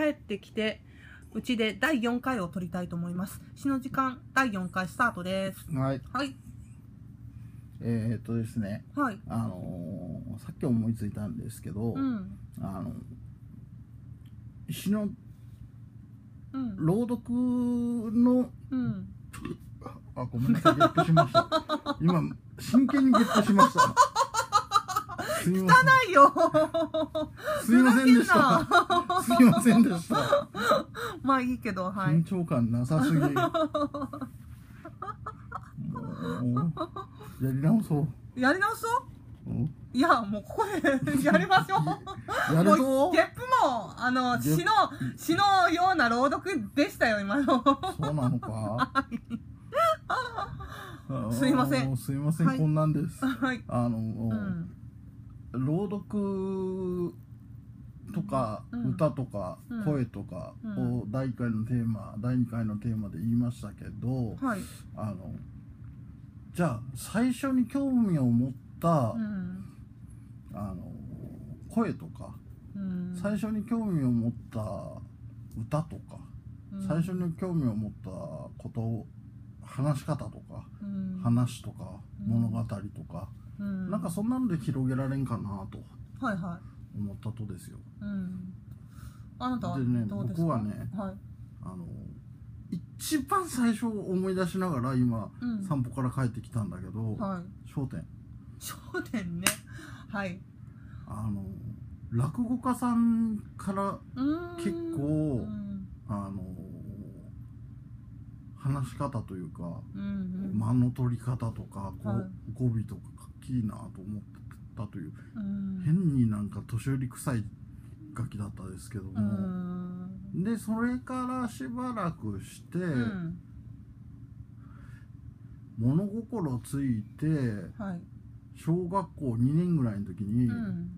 帰ってきて、うちで第4回を撮りたいと思います。死の時間第4回スタートです。はい。はい。えー、っとですね、はい。あのーさっき思いついたんですけど、うん。あの、詩のうん。朗読の、うん。あ、ごめんなさい、ゲップしました。今、真剣にゲップしました。すみません。ないよすみませんでした。すみませんでした。まあいいけど、はい緊。張感なさすぎ。もう、やり直そう。やり直そう？うんいや、もうここでやりましょう。も やるぞうゲップも、あの、詩の、詩のような朗読でしたよ、今の。そうなのか？すいませんすいません、はいこんなんです。はい。あの、うん。朗読とか、うん歌とか、うん声とかうんを第1回のテーマ、第2回のテーマで言いましたけど、はい。あのじゃあ最初に興味を持った、うん。あの声とか、うん。最初に興味を持った歌とか、うん最初に興味を持ったこと話し方とか、うん話とかうん物語とか、うんなんかそんなんで広げられんかなとはいは思ったとですよ。い。うん。あなたはでねどうですか？僕はねはい。あの一番最初思い出しながら今、うん散歩から帰ってきたんだけど『はい。笑点焦点ね。はい。』あの落語家さんから結構うん。あの話し方というかうんうん。間の取り方とか、ごはい語尾とかかっきいなと思ったといううん。変になんか年寄り臭いガキだったですけども、うん。でそれからしばらくして、うん。物心ついてはい。小学校2年ぐらいの時に、うん。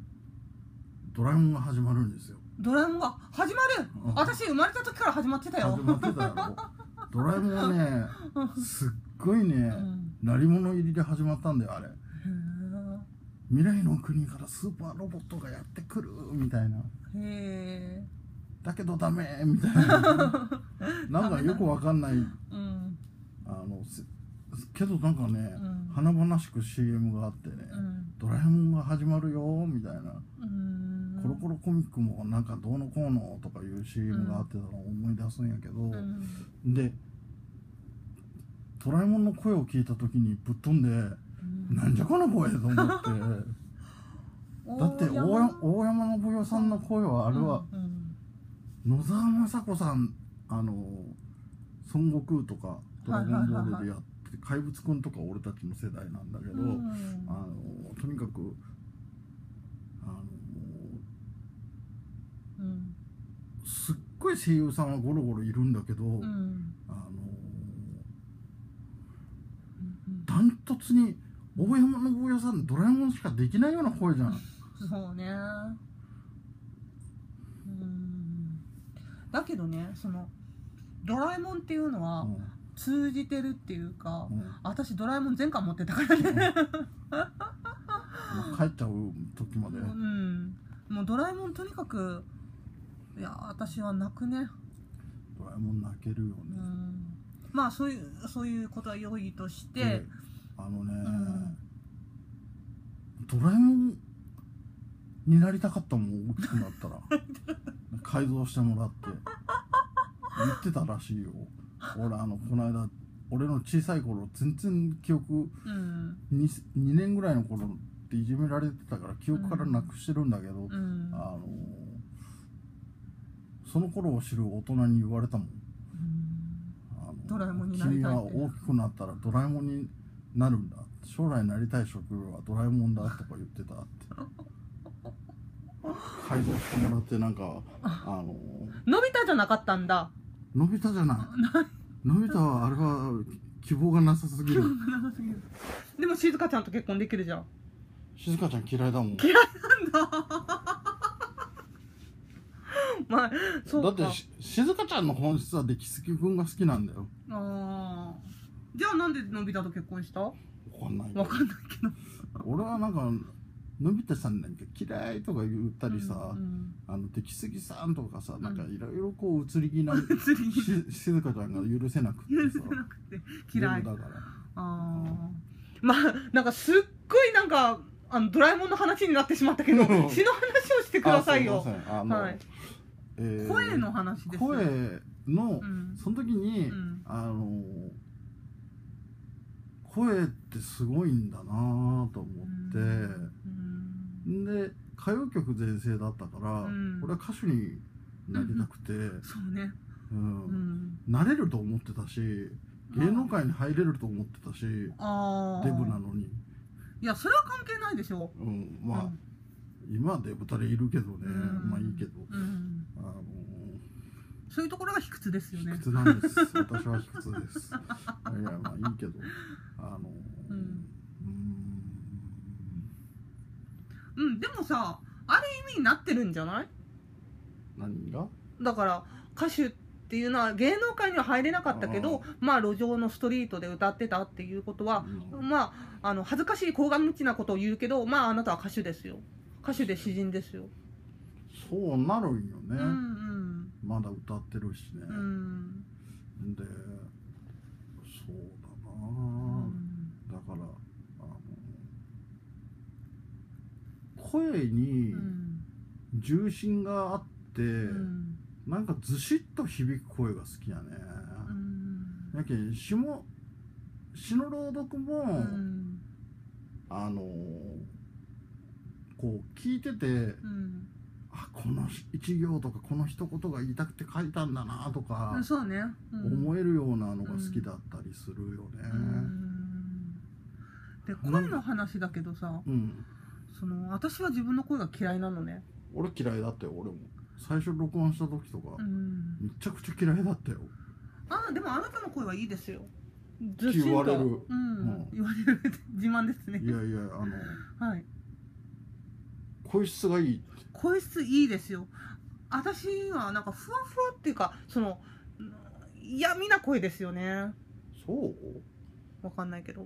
ドラえもんが始まるんですよドラえもんが始まる？うん私生まれた時から始まってたよ始。まってたやろドラえもんはねすっごいね、うん。鳴り物入りで始まったんだよあれへ未来の国からスーパーロボットがやってくるみたいなえ。へだけどダメみたいな なんかよくわかんないえ。うん。あのせけどなんかね、うん華々しく CM があってね、うん。ドラえもんが始まるよみたいな、うん。コロコロコミックもなんかどうのこうのとかいう CM があってたのを思い出すんやけど、うん。でドラえもんの声を聞いた時にぶっ飛んで、うん。なんじゃこの声と思って。だって大山。大山信代さんの声はあれはうん野沢雅子さんあの孫悟空とか「ドラゴンボール」でやって怪物くんとか俺たちの世代なんだけど、うん。あのとにかくあのうんすっごい声優さんはゴロゴロいるんだけど、うん。あのうんダントツに大山信代さんドラえもんしかできないような声じゃん。そうね。うん。だけどねそのドラえもんっていうのは通じてるっていうかうん。うん私ドラえもん全巻持ってたからね。もう帰っちゃう時まで、うん。もうドラえもんとにかくいや私は泣くね。ドラえもん泣けるよね、うん。まあそういうそういうことは良いとして。であのね、ん。ドラえもんになりたかったもん大きくなったら。改造してもらって。言ってたらしいよ。俺あのこの間俺の小さい頃全然記憶うん、2, 2年ぐらいの頃っていじめられてたから記憶からなくしてるんだけど、うん。あのその頃を知る大人に言われたもん。ドラえもんになりたいって。君は大きくなったらドラえもんになるんだ。将来なりたい職業はドラえもんだとか言ってたって。改造してもらってなんかあののび太じゃなかったんだ。のび太じゃない。のび太はあれは希望がなさすぎる。でも静香ちゃんと結婚できるじゃん。静香ちゃん嫌いだもん。嫌いなんだまあそうか。だってし静香ちゃんの本質は出来すぎくんが好きなんだよ。あー。じゃあなんでのび太と結婚した？わわかんないかんないけど。俺はなんかのび太さんなんか嫌いとか言ったりさ、うんあの出来すぎさんとかさ、ん。なんかいろいろこう移り気な移り気。し静香ちゃんが許せなくて許させなくて嫌い。だから。あー。まあなんかすっごいなんかあのドラえもんの話になってしまったけどうん。詩の話をしてくださいよ。はいえー声の話です声の、うん。その時に、うん。あの声ってすごいんだなと思って、うん。で歌謡曲全盛だったから、うん。俺は歌手になりたくて、そうね。うん。うん。なれると思ってたし芸能界に入れると思ってたしデブなのに、いやそれは関係ないでしょ。うん、まあ、うん。今はデブタレいるけどね、うん。まあいいけど。うんあのそういうところが卑屈ですよね。卑屈なんです。私は卑屈です。いやまあいいけど。あのうん。うんうんでもさある意味になってるんじゃない？何が？だから歌手っていうのは芸能界には入れなかったけどまあ路上のストリートで歌ってたっていうことはうん。まああの恥ずかしい高顔無知なことを言うけどまああなたは歌手ですよ。歌手で詩人ですよ、そうなるんよね、うんうん。まだ歌ってるしね、うん。でそうだうな、ん。だからあの声にうん。重心があって、うん。なんかずしっと響く声が好きやね、うん。やけん詩も詩の朗読も、うん。あのこう聞いててうん。あこの一行とかこの一言が言いたくて書いたんだなとか、そうね、うん。思えるようなのが好きだったりするよね。うん。で声の話だけどさうん、その私は自分の声が嫌いなのね。俺嫌いだったよ俺も。最初録音した時とか、うん。めちゃくちゃ嫌いだったよ。あでもあなたの声はいいですよ。ずしんと言われる。うん、ん。言われる自慢ですね。いやいやあのはい声質がいい。声質いいですよ。私はなんかふわふわっていうかそのうん嫌味な声ですよね。そう、わかんないけど。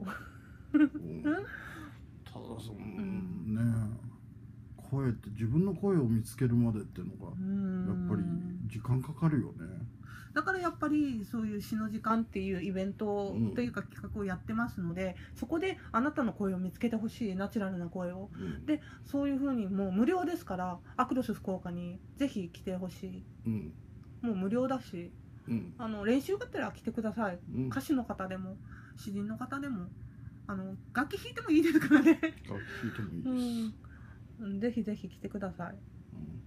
うん、ただその、んね声って自分の声を見つけるまでっていうのがうん。やっぱり時間かかるよねだからやっぱりそういう詩の時間っていうイベントうんというか企画をやってますので、そこであなたの声を見つけてほしいナチュラルな声を。うん。でそういうふうにもう無料ですからアクロス福岡にぜひ来てほしい。うん。もう無料だしうん。あの練習がてら来てください。うん。歌手の方でも詩人の方でもあの楽器弾いてもいいですからね、楽器弾いてもいいです、うん、ぜひぜひ来てください、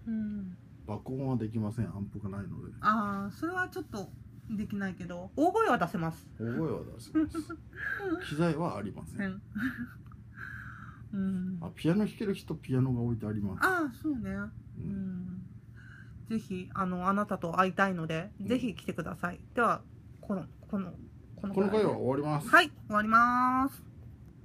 うん。うん、爆音はできません。アンプがないので。ああそれはちょっとできないけど。大声は出せます。大声は出せます。機材はありません、うん、うん、あピアノ弾ける人ピアノが置いてあります、ああそうね。ううん。んぜひあのあなたと会いたいので、うん。ぜひ来てください。ではこのこのここの回は終わります。はい終わります